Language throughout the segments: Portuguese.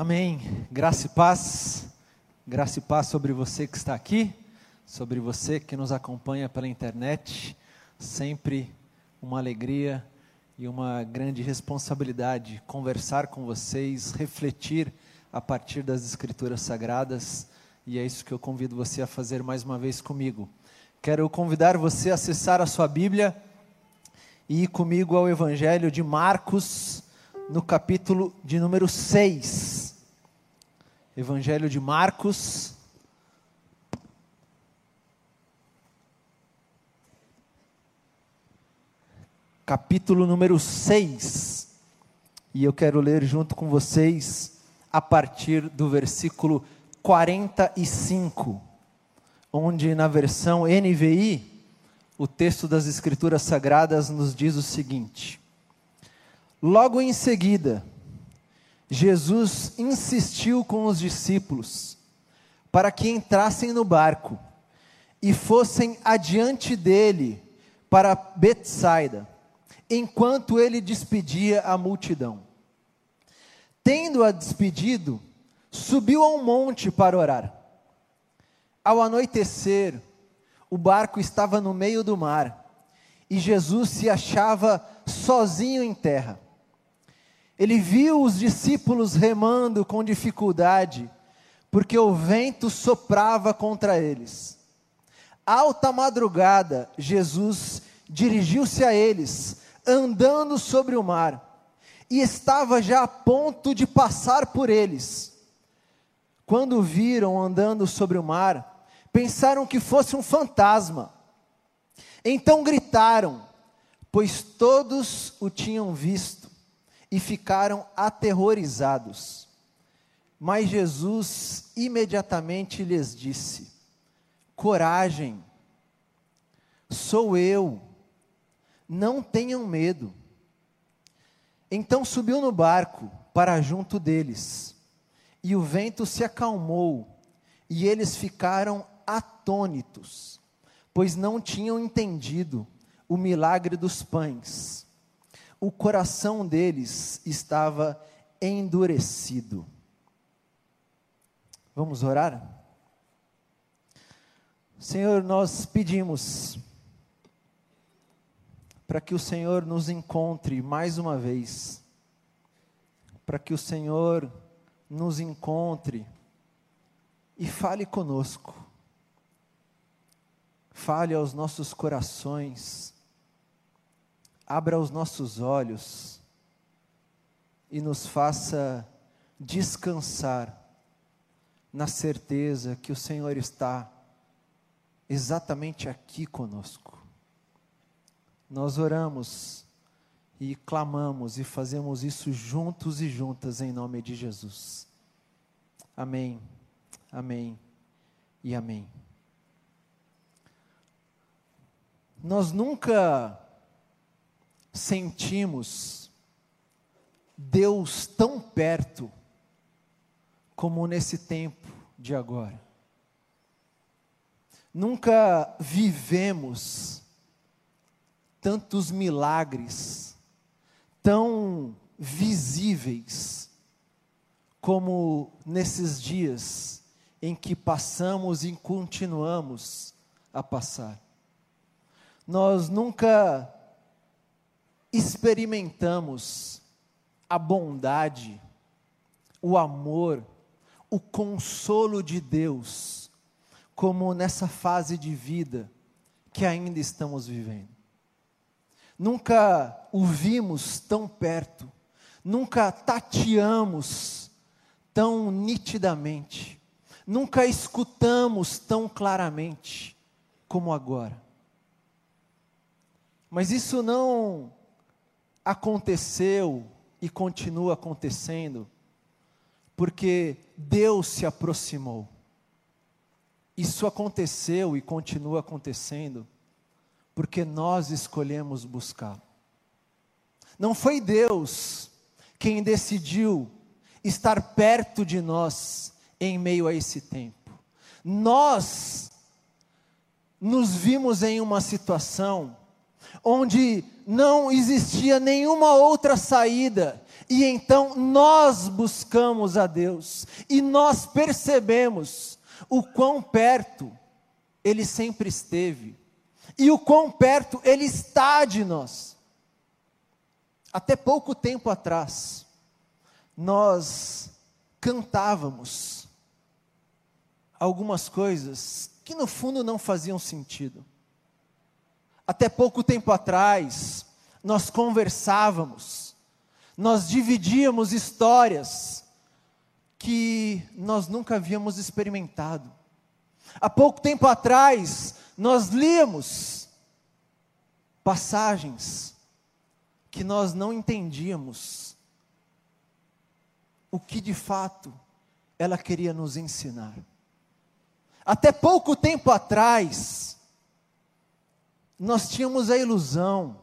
Amém. Graça e paz. Graça e paz sobre você que está aqui, sobre você que nos acompanha pela internet. Sempre uma alegria e uma grande responsabilidade conversar com vocês, refletir a partir das Escrituras Sagradas. E é isso que eu convido você a fazer mais uma vez comigo. Quero convidar você a acessar a sua Bíblia e ir comigo ao Evangelho de Marcos, no capítulo de número 6. Evangelho de Marcos. Capítulo número 6. E eu quero ler junto com vocês a partir do versículo 45, onde na versão NVI o texto das Escrituras Sagradas nos diz o seguinte: Logo em seguida, Jesus insistiu com os discípulos para que entrassem no barco e fossem adiante dele para Betsaida, enquanto ele despedia a multidão. Tendo-a despedido, subiu a um monte para orar. Ao anoitecer, o barco estava no meio do mar e Jesus se achava sozinho em terra. Ele viu os discípulos remando com dificuldade, porque o vento soprava contra eles. Alta madrugada, Jesus dirigiu-se a eles, andando sobre o mar, e estava já a ponto de passar por eles. Quando o viram andando sobre o mar, pensaram que fosse um fantasma. Então gritaram, pois todos o tinham visto e ficaram aterrorizados. Mas Jesus imediatamente lhes disse: Coragem, sou eu, não tenham medo. Então subiu no barco para junto deles, e o vento se acalmou, e eles ficaram atônitos, pois não tinham entendido o milagre dos pães. O coração deles estava endurecido. Vamos orar? Senhor, nós pedimos para que o Senhor nos encontre mais uma vez, para que o Senhor nos encontre e fale conosco fale aos nossos corações, abra os nossos olhos e nos faça descansar na certeza que o Senhor está exatamente aqui conosco. Nós oramos e clamamos e fazemos isso juntos e juntas em nome de Jesus. Amém, amém e amém. Nós nunca sentimos Deus tão perto como nesse tempo de agora. Nunca vivemos tantos milagres tão visíveis como nesses dias em que passamos e continuamos a passar nós nunca experimentamos a bondade, o amor, o consolo de Deus, como nessa fase de vida que ainda estamos vivendo. Nunca o vimos tão perto, nunca tateamos tão nitidamente, nunca escutamos tão claramente como agora. Mas isso não aconteceu e continua acontecendo porque Deus se aproximou. Isso aconteceu e continua acontecendo porque nós escolhemos buscá-lo. Não foi Deus quem decidiu estar perto de nós em meio a esse tempo. Nós nos vimos em uma situação onde não existia nenhuma outra saída E então nós buscamos a Deus e nós percebemos o quão perto Ele sempre esteve e o quão perto Ele está de nós. Até pouco tempo atrás, nós cantávamos algumas coisas que no fundo não faziam sentido. Até pouco tempo atrás, nós conversávamos, nós dividíamos histórias que nós nunca havíamos experimentado. Há pouco tempo atrás, nós líamos passagens que nós não entendíamos o que de fato ela queria nos ensinar. Até pouco tempo atrás, nós tínhamos a ilusão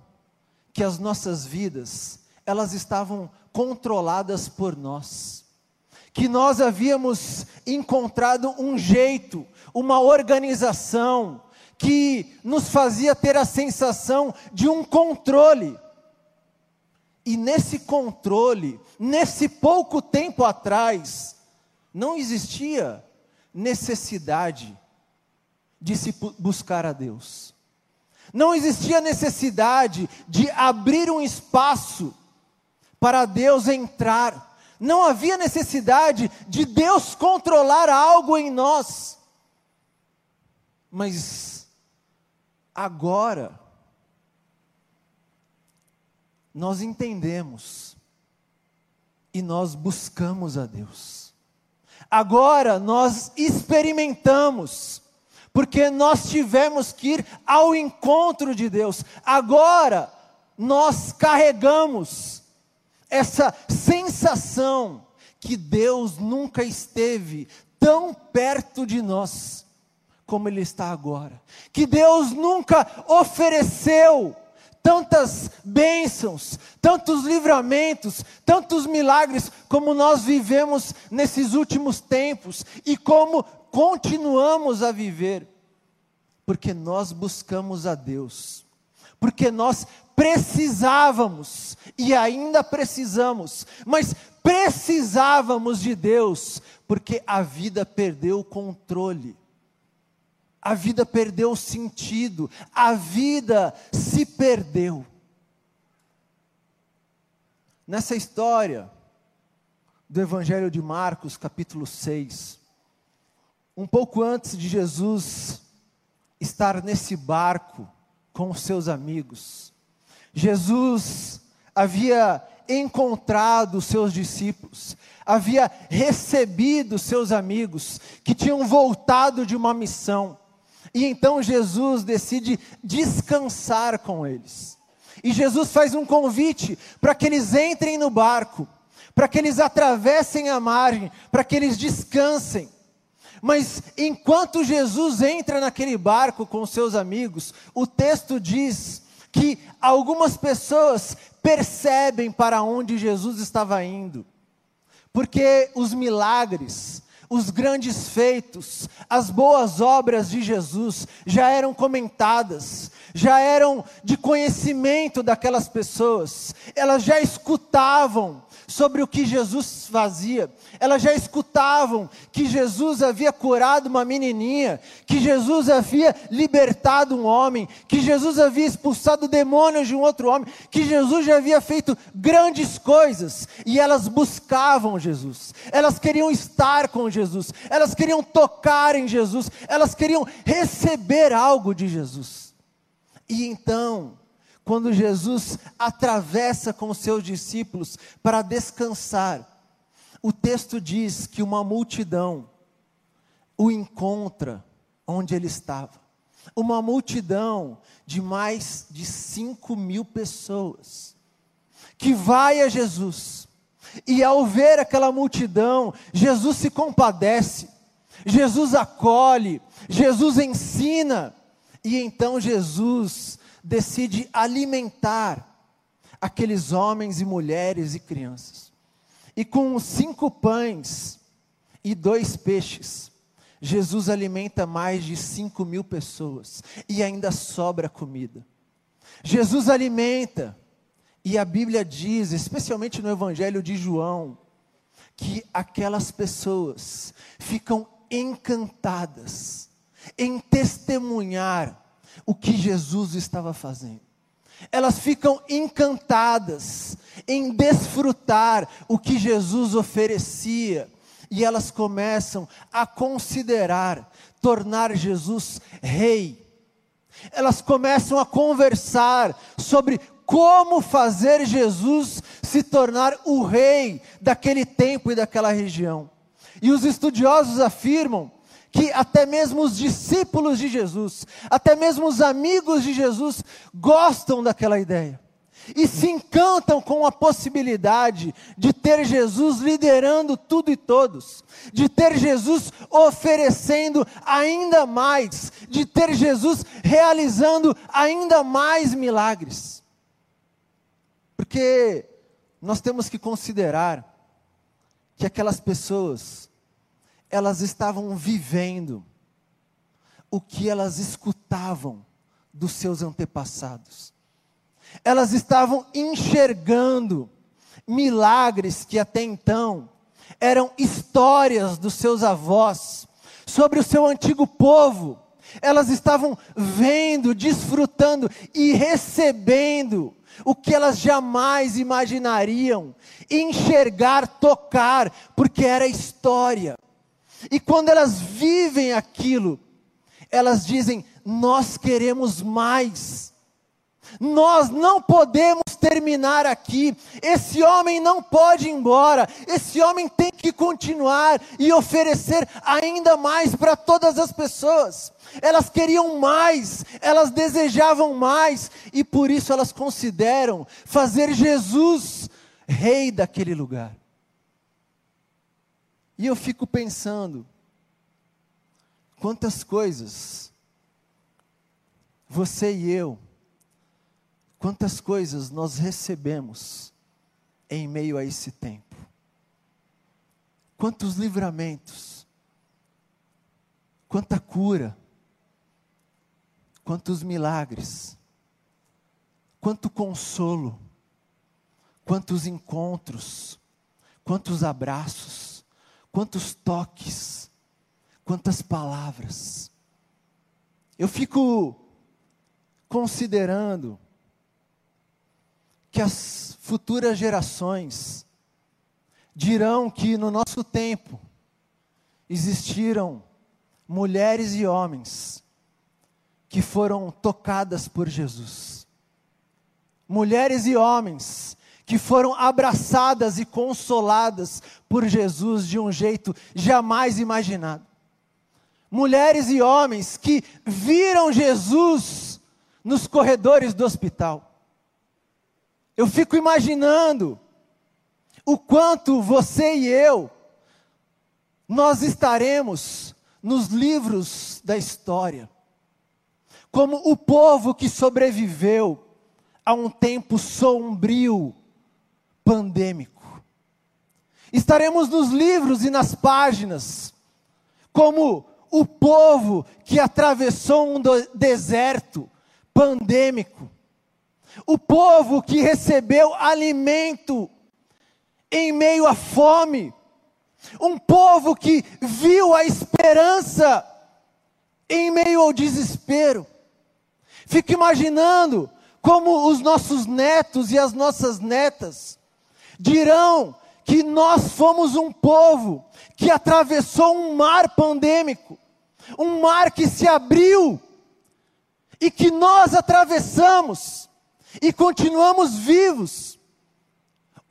que as nossas vidas, elas estavam controladas por nós. Que nós havíamos encontrado um jeito, uma organização que nos fazia ter a sensação de um controle. E nesse controle, nesse pouco tempo atrás, não existia necessidade de se buscar a Deus. Não existia necessidade de abrir um espaço para Deus entrar. Não havia necessidade de Deus controlar algo em nós. Mas agora nós entendemos e nós buscamos a Deus. Agora nós experimentamos porque nós tivemos que ir ao encontro de Deus. Agora, nós carregamos essa sensação que Deus nunca esteve tão perto de nós como Ele está agora, que Deus nunca ofereceu tantas bênçãos, tantos livramentos, tantos milagres como nós vivemos nesses últimos tempos e como continuamos a viver, porque nós buscamos a Deus, porque nós precisávamos e ainda precisamos, mas precisávamos de Deus, porque a vida perdeu o controle. A vida perdeu o sentido, a vida se perdeu. Nessa história do Evangelho de Marcos, capítulo 6, um pouco antes de Jesus estar nesse barco com os seus amigos, Jesus havia encontrado os seus discípulos, havia recebido seus amigos que tinham voltado de uma missão. E então Jesus decide descansar com eles. E Jesus faz um convite para que eles entrem no barco, para que eles atravessem a margem, para que eles descansem. Mas enquanto Jesus entra naquele barco com seus amigos, o texto diz que algumas pessoas percebem para onde Jesus estava indo, porque os milagres, os grandes feitos, as boas obras de Jesus já eram comentadas, já eram de conhecimento daquelas pessoas, elas já escutavam sobre o que Jesus fazia. Elas já escutavam que Jesus havia curado uma menininha, que Jesus havia libertado um homem, que Jesus havia expulsado demônios de um outro homem, que Jesus já havia feito grandes coisas, e elas buscavam Jesus. Elas queriam estar com Jesus, elas queriam tocar em Jesus, elas queriam receber algo de Jesus. E então, quando Jesus atravessa com seus discípulos para descansar, o texto diz que uma multidão o encontra onde ele estava. Uma multidão de mais de cinco mil pessoas, que vai a Jesus, e ao ver aquela multidão, Jesus se compadece, Jesus acolhe, Jesus ensina, e então Jesus decide alimentar aqueles homens e mulheres e crianças. E com cinco pães e dois peixes, Jesus alimenta mais de cinco mil pessoas e ainda sobra comida. Jesus alimenta E a Bíblia diz, especialmente no Evangelho de João, que aquelas pessoas ficam encantadas em testemunhar o que Jesus estava fazendo. Elas ficam encantadas em desfrutar o que Jesus oferecia e elas começam a considerar tornar Jesus rei. Elas começam a conversar sobre como fazer Jesus se tornar o rei daquele tempo e daquela região. E os estudiosos afirmam que até mesmo os discípulos de Jesus, até mesmo os amigos de Jesus, gostam daquela ideia. E se encantam com a possibilidade de ter Jesus liderando tudo e todos, de ter Jesus oferecendo ainda mais, de ter Jesus realizando ainda mais milagres. Porque nós temos que considerar que aquelas pessoas, elas estavam vivendo o que elas escutavam dos seus antepassados. Elas estavam enxergando milagres que até então eram histórias dos seus avós sobre o seu antigo povo. Elas estavam vendo, desfrutando e recebendo o que elas jamais imaginariam enxergar, tocar, porque era história. E quando elas vivem aquilo, elas dizem: Nós queremos mais. Nós não podemos terminar aqui. Esse homem não pode ir embora. Esse homem tem que continuar e oferecer ainda mais para todas as pessoas. Elas queriam mais, elas desejavam mais, e por isso elas consideram fazer Jesus rei daquele lugar. E eu fico pensando, quantas coisas você e eu, quantas coisas nós recebemos em meio a esse tempo. Quantos livramentos, quanta cura, quantos milagres, quanto consolo, quantos encontros, quantos abraços quantos toques, quantas palavras. Eu fico considerando que as futuras gerações dirão que no nosso tempo existiram mulheres e homens que foram tocadas por Jesus. Mulheres e homens que foram abraçadas e consoladas por Jesus de um jeito jamais imaginado. Mulheres e homens que viram Jesus nos corredores do hospital. Eu fico imaginando o quanto você e eu nós estaremos nos livros da história como o povo que sobreviveu a um tempo sombrio pandêmico. Estaremos nos livros e nas páginas como o povo que atravessou um deserto pandêmico, o povo que recebeu alimento em meio à fome, um povo que viu a esperança em meio ao desespero. Fico imaginando como os nossos netos e as nossas netas dirão que nós fomos um povo que atravessou um mar pandêmico, um mar que se abriu e que nós atravessamos e continuamos vivos.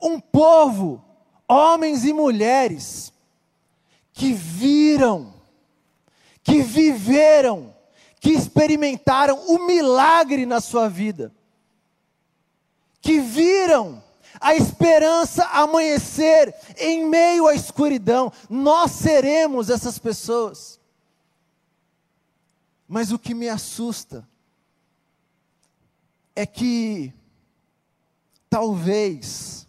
Um povo, homens e mulheres, que viram, que viveram, que experimentaram o milagre na sua vida, que viram a esperança amanhecer em meio à escuridão. Nós seremos essas pessoas. Mas o que me assusta é que talvez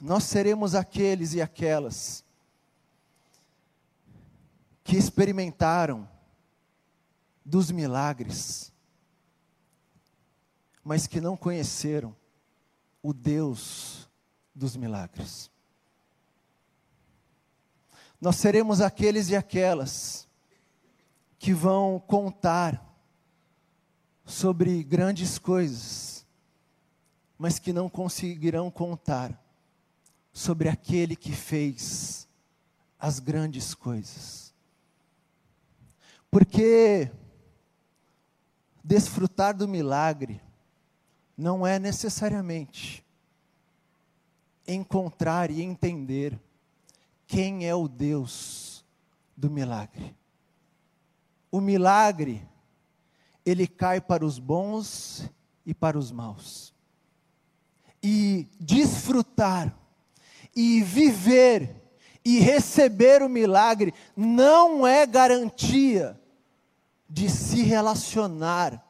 nós seremos aqueles e aquelas que experimentaram dos milagres, mas que não conheceram o Deus dos milagres. Nós seremos aqueles e aquelas que vão contar sobre grandes coisas, mas que não conseguirão contar sobre aquele que fez as grandes coisas. Porque desfrutar do milagre não é necessariamente encontrar e entender quem é o Deus do milagre. O milagre, ele cai para os bons e para os maus. E desfrutar, e viver, e receber o milagre não é garantia de se relacionar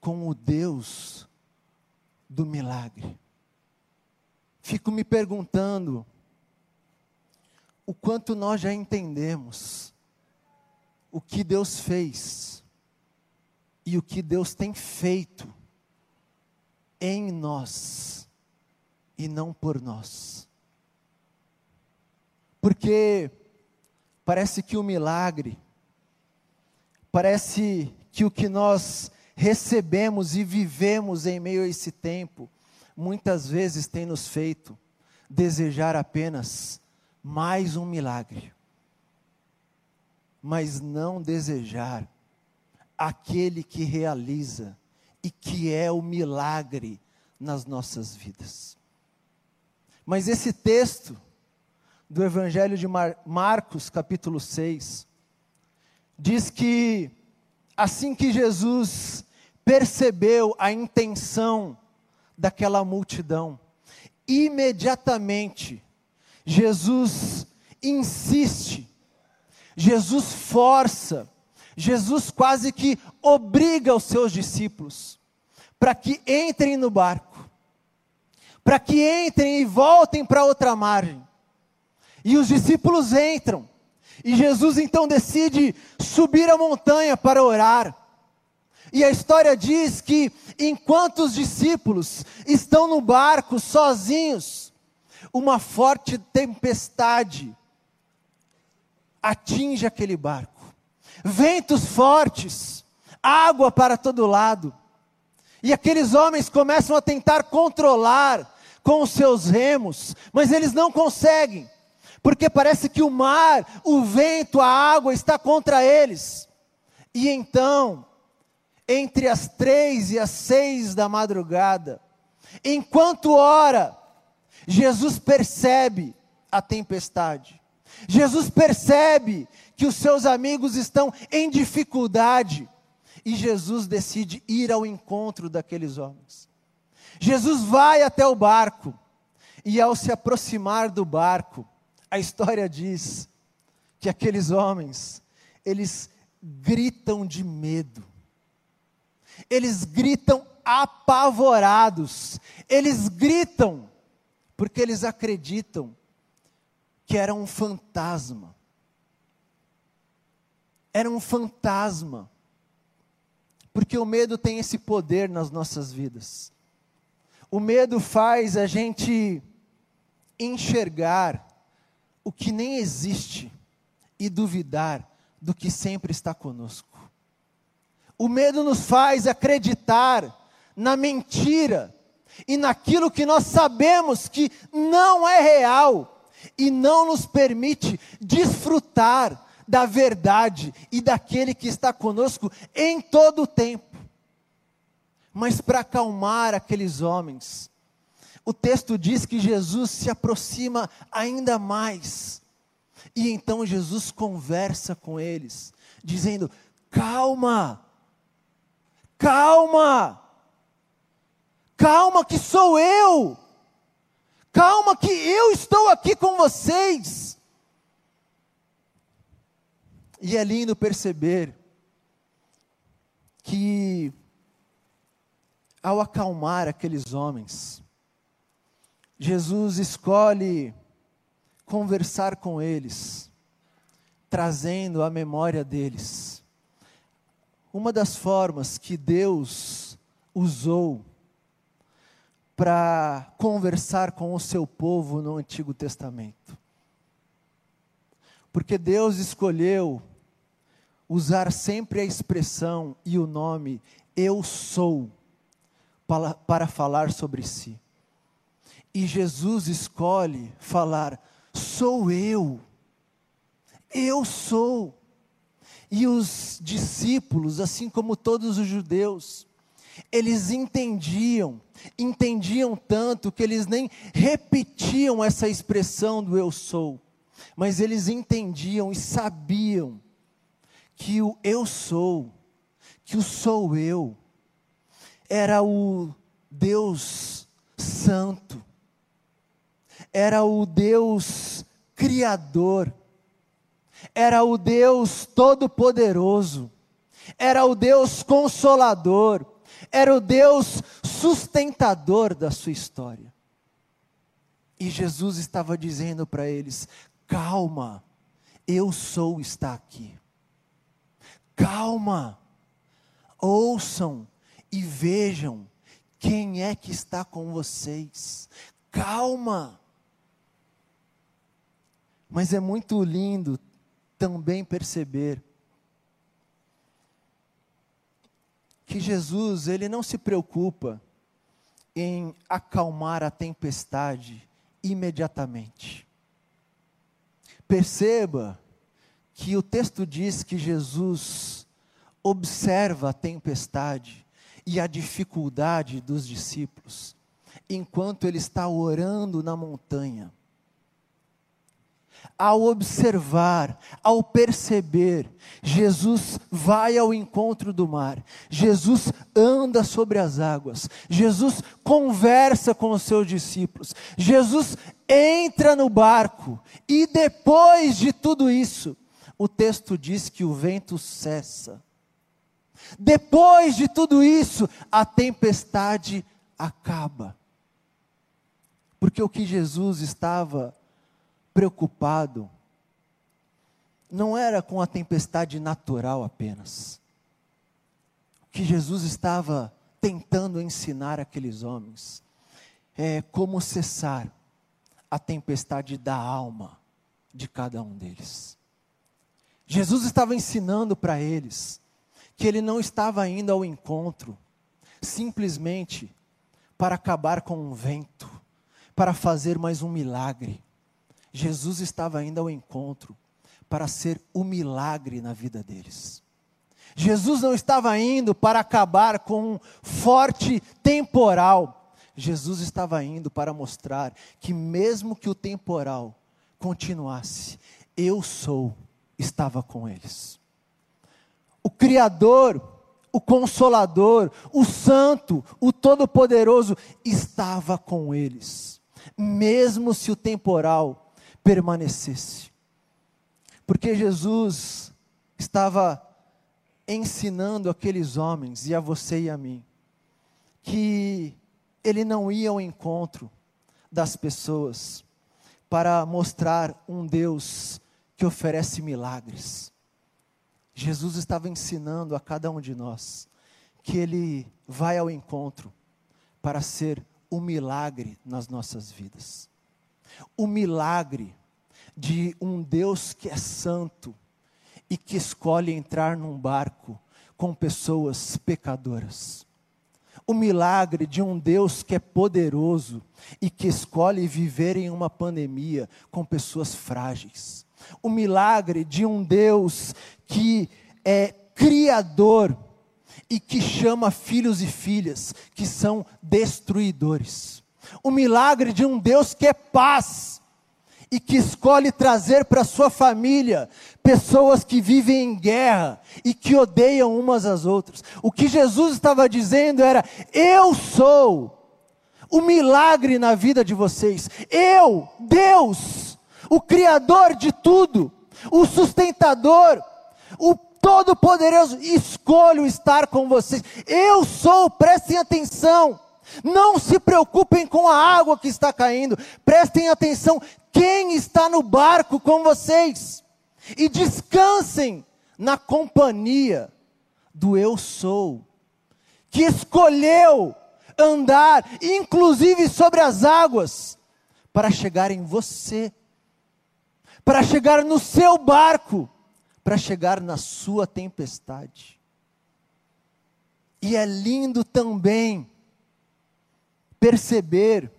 com o Deus do milagre. Fico me perguntando o quanto nós já entendemos o que Deus fez e o que Deus tem feito em nós e não por nós. Porque parece que o milagre, parece que o que nós recebemos e vivemos em meio a esse tempo, muitas vezes tem nos feito desejar apenas mais um milagre, mas não desejar aquele que realiza e que é o milagre nas nossas vidas. Mas esse texto do Evangelho de Mar Marcos, capítulo 6, diz que assim que Jesus percebeu a intenção daquela multidão, imediatamente Jesus insiste, Jesus força, Jesus quase que obriga os seus discípulos para que entrem no barco, para que entrem e voltem para outra margem. E os discípulos entram, e Jesus então decide subir a montanha para orar. E a história diz que enquanto os discípulos estão no barco sozinhos, uma forte tempestade atinge aquele barco. Ventos fortes, água para todo lado. E aqueles homens começam a tentar controlar com os seus remos, mas eles não conseguem, porque parece que o mar, o vento, a água está contra eles. E então, entre as três e as seis da madrugada, enquanto ora, Jesus percebe a tempestade. Jesus percebe que os seus amigos estão em dificuldade. E Jesus decide ir ao encontro daqueles homens. Jesus vai até o barco. E ao se aproximar do barco, a história diz que aqueles homens, eles gritam de medo. Eles gritam apavorados. Eles gritam porque eles acreditam que era um fantasma. Era um fantasma. Porque o medo tem esse poder nas nossas vidas. O medo faz a gente enxergar o que nem existe e duvidar do que sempre está conosco. O medo nos faz acreditar na mentira e naquilo que nós sabemos que não é real e não nos permite desfrutar da verdade e daquele que está conosco em todo o tempo. Mas para acalmar aqueles homens, o texto diz que Jesus se aproxima ainda mais. E então Jesus conversa com eles, dizendo: calma, calma, Calma, que sou eu. Calma, que eu estou aqui com vocês. E é lindo perceber que, ao acalmar aqueles homens, Jesus escolhe conversar com eles, trazendo a memória deles. Uma das formas que Deus usou para conversar com o seu povo no Antigo Testamento. Porque Deus escolheu usar sempre a expressão e o nome eu sou para, para falar sobre si. E Jesus escolhe falar: sou eu, eu sou. E os discípulos, assim como todos os judeus, eles entendiam, entendiam tanto que eles nem repetiam essa expressão do eu sou, mas eles entendiam e sabiam que o eu sou, que o sou eu, era o Deus Santo, era o Deus Criador, era o Deus Todo-Poderoso, era o Deus Consolador, era o Deus sustentador da sua história. E Jesus estava dizendo para eles: calma, eu sou está aqui. Calma, ouçam e vejam quem é que está com vocês. Calma. Mas é muito lindo também perceber que Jesus, ele não se preocupa em acalmar a tempestade imediatamente. Perceba que o texto diz que Jesus observa a tempestade e a dificuldade dos discípulos, enquanto ele está orando na montanha ao observar, ao perceber, Jesus vai ao encontro do mar, Jesus anda sobre as águas, Jesus conversa com os seus discípulos, Jesus entra no barco, e depois de tudo isso, o texto diz que o vento cessa. Depois de tudo isso, a tempestade acaba. Porque o que Jesus estava preocupado não era com a tempestade natural apenas. O que Jesus estava tentando ensinar aqueles homens é como cessar a tempestade da alma de cada um deles. Jesus estava ensinando para eles que ele não estava indo ao encontro simplesmente para acabar com um vento, para fazer mais um milagre Jesus estava indo ao encontro para ser o milagre na vida deles. Jesus não estava indo para acabar com um forte temporal. Jesus estava indo para mostrar que, mesmo que o temporal continuasse, eu sou, estava com eles. O Criador, o Consolador, o Santo, o Todo-Poderoso estava com eles, mesmo se o temporal permanecesse. Porque Jesus estava ensinando aqueles homens, e a você e a mim, que ele não ia ao encontro das pessoas para mostrar um Deus que oferece milagres. Jesus estava ensinando a cada um de nós que ele vai ao encontro para ser um milagre nas nossas vidas o milagre de um Deus que é santo e que escolhe entrar num barco com pessoas pecadoras. O milagre de um Deus que é poderoso e que escolhe viver em uma pandemia com pessoas frágeis. O milagre de um Deus que é criador e que chama filhos e filhas que são destruidores o milagre de um Deus que é paz e que escolhe trazer para sua família pessoas que vivem em guerra e que odeiam umas às outras. O que Jesus estava dizendo era: Eu sou o milagre na vida de vocês. Eu, Deus, o Criador de tudo, o sustentador, o Todo-Poderoso, escolho estar com vocês. Eu sou, prestem atenção. Não se preocupem com a água que está caindo, prestem atenção quem está no barco com vocês e descansem na companhia do Eu Sou, que escolheu andar, inclusive sobre as águas, para chegar em você, para chegar no seu barco, para chegar na sua tempestade. E é lindo também perceber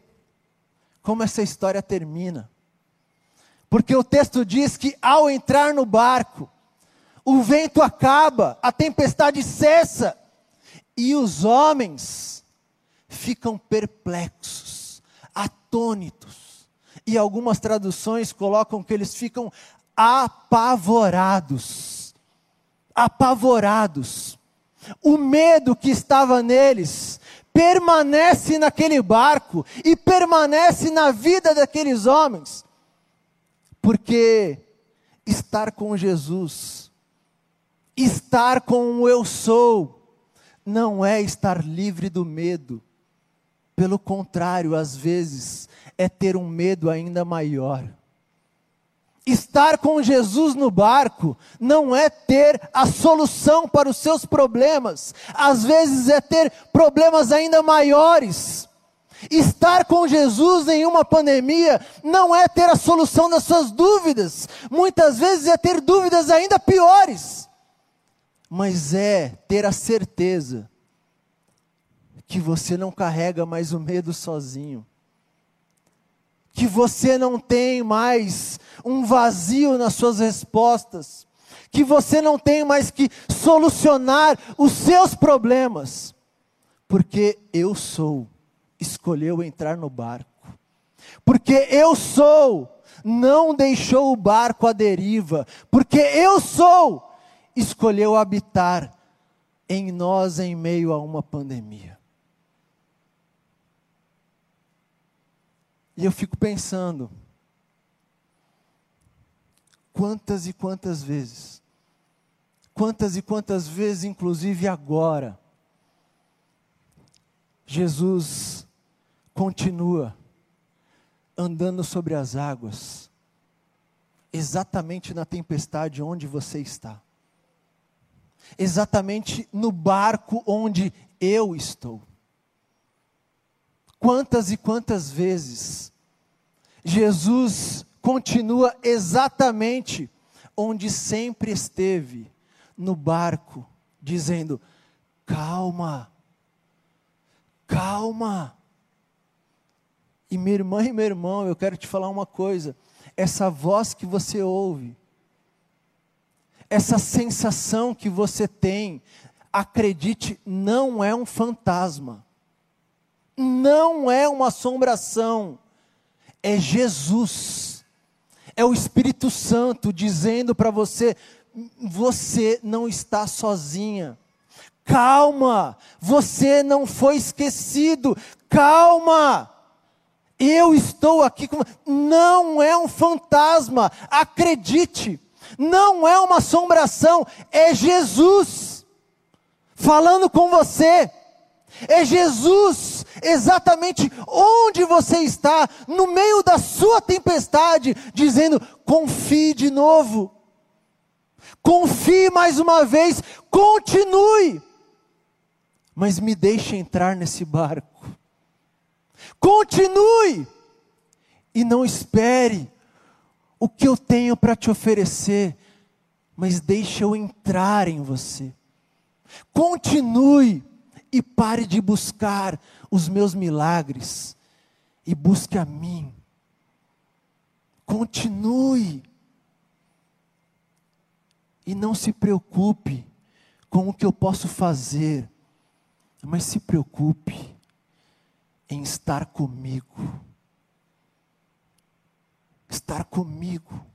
como essa história termina. Porque o texto diz que ao entrar no barco, o vento acaba, a tempestade cessa, e os homens ficam perplexos, atônitos. E algumas traduções colocam que eles ficam apavorados. Apavorados. O medo que estava neles permanece naquele barco e permanece na vida daqueles homens. Porque estar com Jesus, estar com o eu sou, não é estar livre do medo. Pelo contrário, às vezes, é ter um medo ainda maior. Estar com Jesus no barco não é ter a solução para os seus problemas, às vezes é ter problemas ainda maiores. Estar com Jesus em uma pandemia não é ter a solução das suas dúvidas, muitas vezes é ter dúvidas ainda piores, mas é ter a certeza que você não carrega mais o medo sozinho que você não tem mais um vazio nas suas respostas, que você não tem mais que solucionar os seus problemas, porque eu sou, escolheu entrar no barco, porque eu sou, não deixou o barco à deriva, porque eu sou, escolheu habitar em nós em meio a uma pandemia. E eu fico pensando, quantas e quantas vezes, quantas e quantas vezes, inclusive agora, Jesus continua andando sobre as águas, exatamente na tempestade onde você está, exatamente no barco onde eu estou. Quantas e quantas vezes Jesus continua exatamente onde sempre esteve, no barco, dizendo: calma, calma. E minha irmã e meu irmão, eu quero te falar uma coisa: essa voz que você ouve, essa sensação que você tem, acredite, não é um fantasma não é uma assombração, é Jesus, é o Espírito Santo dizendo para você: você não está sozinha. Calma, você não foi esquecido. Calma, eu estou aqui com. Não é um fantasma, acredite. Não é uma assombração, é Jesus falando com você. É Jesus, exatamente onde você está, no meio da sua tempestade, dizendo: confie de novo, confie mais uma vez, continue, mas me deixe entrar nesse barco. Continue. E não espere o que eu tenho para te oferecer, mas deixe eu entrar em você. Continue e pare de buscar os meus milagres e busque a mim. Continue. E não se preocupe com o que eu posso fazer, mas se preocupe em estar comigo. Estar comigo.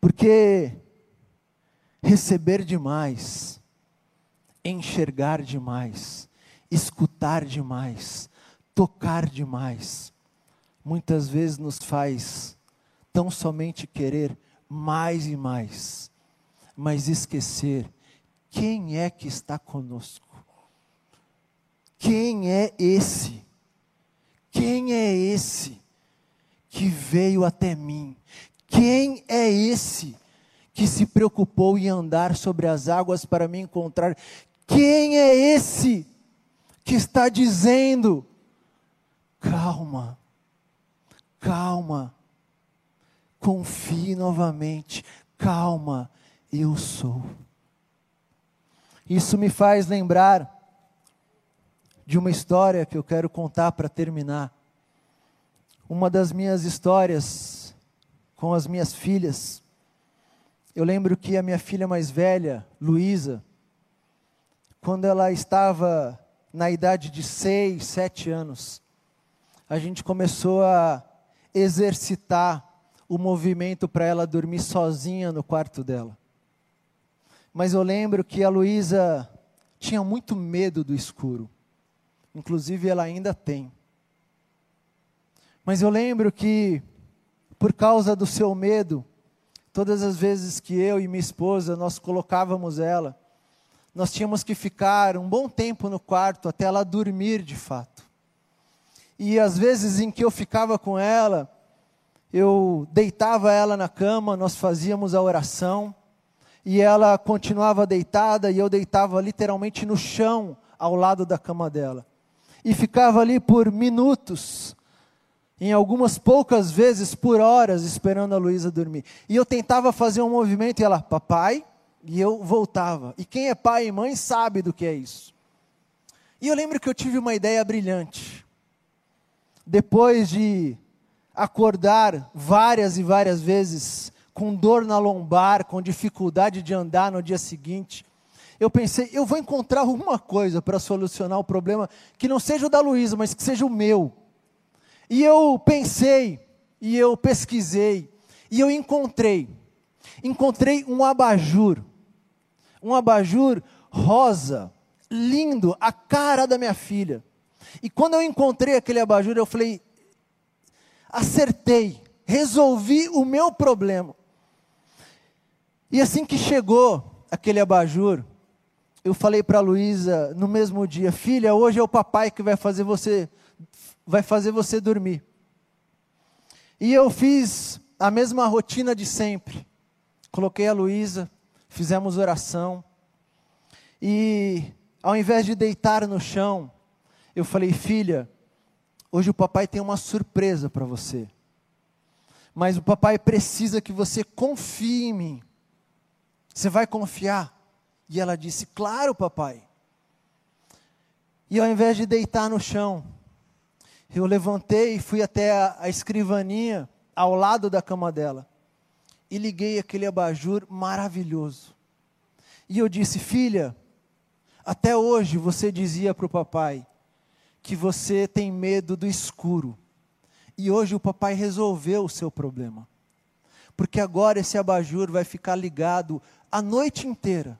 Porque receber demais enxergar demais, escutar demais, tocar demais, muitas vezes nos faz tão somente querer mais e mais, mas esquecer quem é que está conosco. Quem é esse? Quem é esse que veio até mim? Quem é esse que se preocupou em andar sobre as águas para me encontrar? Quem é esse que está dizendo: calma, calma, confie novamente, calma, eu sou. Isso me faz lembrar de uma história que eu quero contar para terminar. Uma das minhas histórias com as minhas filhas. Eu lembro que a minha filha mais velha, Luísa, quando ela estava na idade de seis, sete anos, a gente começou a exercitar o movimento para ela dormir sozinha no quarto dela. Mas eu lembro que a Luísa tinha muito medo do escuro. Inclusive ela ainda tem. Mas eu lembro que, por causa do seu medo, todas as vezes que eu e minha esposa nós colocávamos ela, nós tínhamos que ficar um bom tempo no quarto até ela dormir de fato. E às vezes em que eu ficava com ela, eu deitava ela na cama, nós fazíamos a oração, e ela continuava deitada, e eu deitava literalmente no chão, ao lado da cama dela. E ficava ali por minutos, em algumas poucas vezes por horas, esperando a Luísa dormir. E eu tentava fazer um movimento, e ela, papai, e eu voltava. E quem é pai e mãe sabe do que é isso. E eu lembro que eu tive uma ideia brilhante. Depois de acordar várias e várias vezes com dor na lombar, com dificuldade de andar no dia seguinte, eu pensei, eu vou encontrar alguma coisa para solucionar o problema que não seja o da Luísa, mas que seja o meu. E eu pensei, e eu pesquisei, e eu encontrei. Encontrei um abajur. Um abajur rosa, lindo, a cara da minha filha. E quando eu encontrei aquele abajur, eu falei: acertei, resolvi o meu problema. E assim que chegou aquele abajur, eu falei para a Luísa no mesmo dia, filha, hoje é o papai que vai fazer você vai fazer você dormir. E eu fiz a mesma rotina de sempre. Coloquei a Luísa, fizemos oração. E ao invés de deitar no chão, eu falei, filha, Hoje o papai tem uma surpresa para você. Mas o papai precisa que você confie em mim. Você vai confiar? E ela disse: Claro, papai. E ao invés de deitar no chão, eu levantei e fui até a, a escrivaninha ao lado da cama dela e liguei aquele abajur maravilhoso. E eu disse: Filha, até hoje você dizia para o papai que você tem medo do escuro. E hoje o papai resolveu o seu problema. Porque agora esse abajur vai ficar ligado a noite inteira.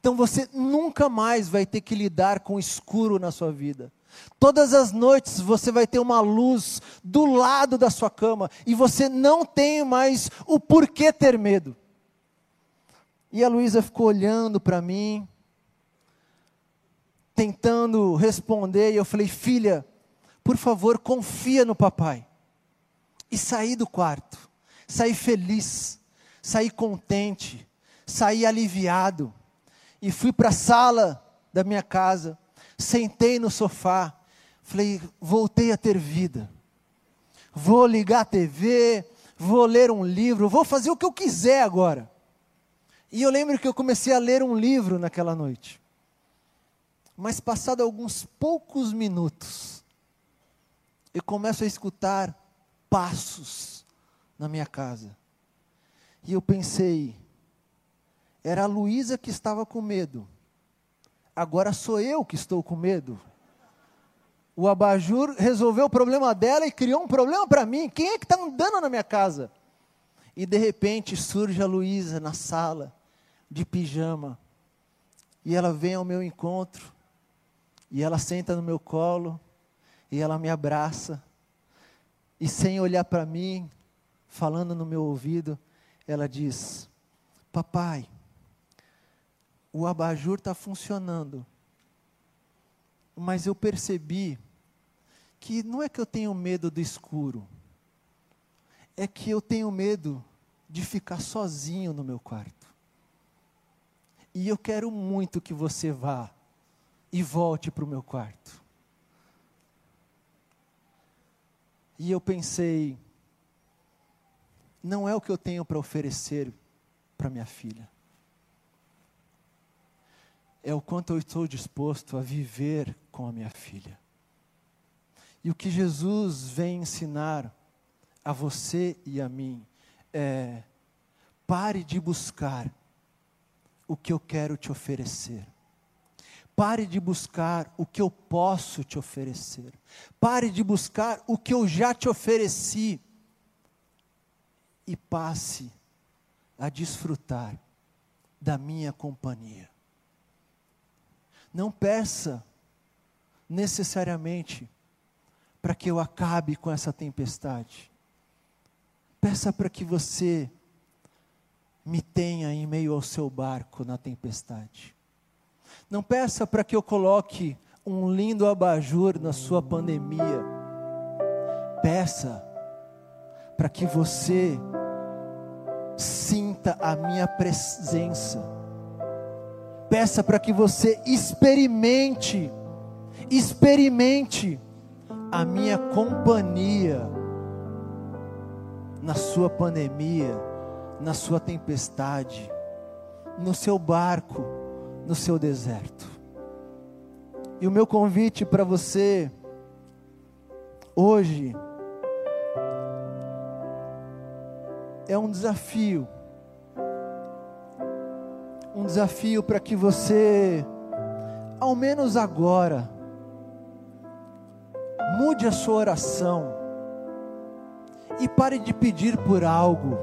Então você nunca mais vai ter que lidar com o escuro na sua vida. Todas as noites você vai ter uma luz do lado da sua cama e você não tem mais o porquê ter medo. E a Luísa ficou olhando para mim, tentando responder, e eu falei: Filha, por favor, confia no papai. E saí do quarto, saí feliz, saí contente, saí aliviado, e fui para a sala da minha casa, sentei no sofá, falei: voltei a ter vida. Vou ligar a TV, vou ler um livro, vou fazer o que eu quiser agora. E eu lembro que eu comecei a ler um livro naquela noite. Mas passado alguns poucos minutos, eu começo a escutar passos na minha casa. E eu pensei, era a Luísa que estava com medo. Agora sou eu que estou com medo. O abajur resolveu o problema dela e criou um problema para mim. Quem é que está andando na minha casa? E de repente surge a Luísa na sala, de pijama. E ela vem ao meu encontro. E ela senta no meu colo e ela me abraça. E sem olhar para mim, falando no meu ouvido, ela diz: Papai, o abajur está funcionando, mas eu percebi que não é que eu tenho medo do escuro, é que eu tenho medo de ficar sozinho no meu quarto. E eu quero muito que você vá e volte para o meu quarto. E eu pensei, não é o que eu tenho para oferecer para minha filha. É o quanto eu estou disposto a viver com a minha filha. E o que Jesus vem ensinar a você e a mim é: pare de buscar o que eu quero te oferecer. Pare de buscar o que eu posso te oferecer. Pare de buscar o que eu já te ofereci. E passe a desfrutar da minha companhia. Não peça necessariamente para que eu acabe com essa tempestade. Peça para que você me tenha em meio ao seu barco na tempestade. Não peça para que eu coloque um lindo abajur na sua pandemia. Peça para que você sinta a minha presença. Peça para que você experimente, experimente a minha companhia na sua pandemia, na sua tempestade, no seu barco no seu deserto. E o meu convite para você hoje é um desafio. Um desafio para que você, ao menos agora, mude a sua oração e pare de pedir por algo.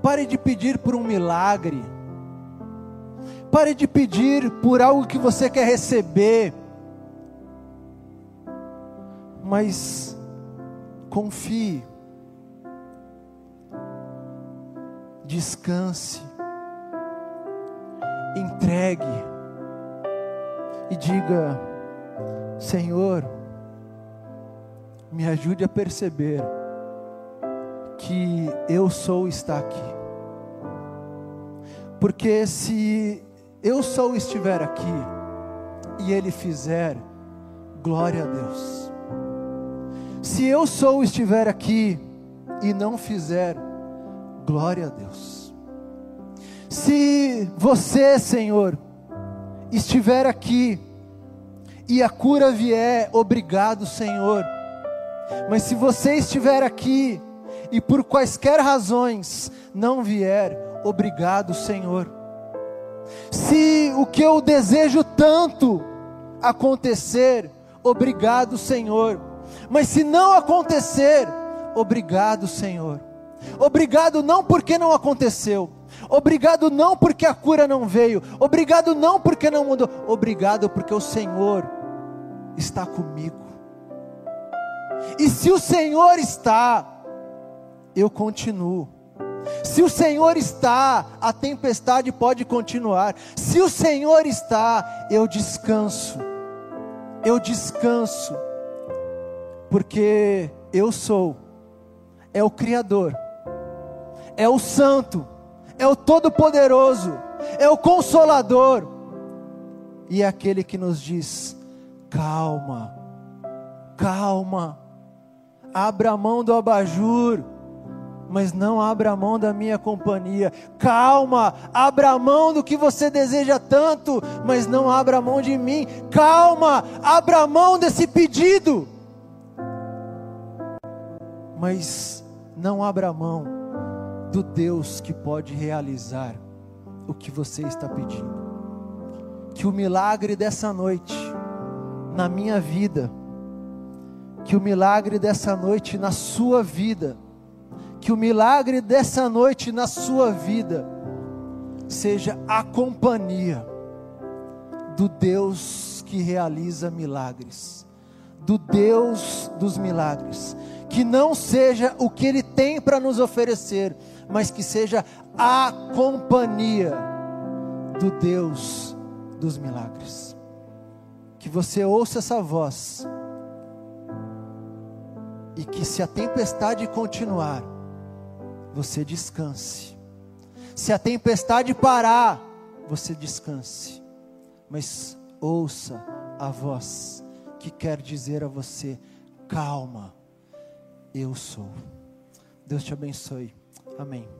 Pare de pedir por um milagre Pare de pedir por algo que você quer receber. Mas confie. Descanse. Entregue. E diga: Senhor, me ajude a perceber que eu sou está aqui. Porque se eu só estiver aqui e Ele fizer, glória a Deus. Se eu sou estiver aqui e não fizer, glória a Deus. Se você, Senhor, estiver aqui e a cura vier, obrigado, Senhor. Mas se você estiver aqui e por quaisquer razões não vier, obrigado, Senhor. Se o que eu desejo tanto acontecer, obrigado, Senhor. Mas se não acontecer, obrigado, Senhor. Obrigado não porque não aconteceu. Obrigado não porque a cura não veio. Obrigado não porque não mudou. Obrigado porque o Senhor está comigo. E se o Senhor está, eu continuo. Se o Senhor está, a tempestade pode continuar. Se o Senhor está, eu descanso. Eu descanso. Porque eu sou. É o Criador. É o Santo. É o Todo-Poderoso. É o Consolador. E é aquele que nos diz: calma, calma, abra a mão do abajur mas não abra mão da minha companhia. Calma, abra mão do que você deseja tanto, mas não abra mão de mim. Calma, abra mão desse pedido. Mas não abra mão do Deus que pode realizar o que você está pedindo. Que o milagre dessa noite, na minha vida, que o milagre dessa noite na sua vida, que o milagre dessa noite na sua vida seja a companhia do Deus que realiza milagres, do Deus dos milagres, que não seja o que Ele tem para nos oferecer, mas que seja a companhia do Deus dos milagres. Que você ouça essa voz e que se a tempestade continuar, você descanse. Se a tempestade parar, você descanse. Mas ouça a voz que quer dizer a você: calma, eu sou. Deus te abençoe. Amém.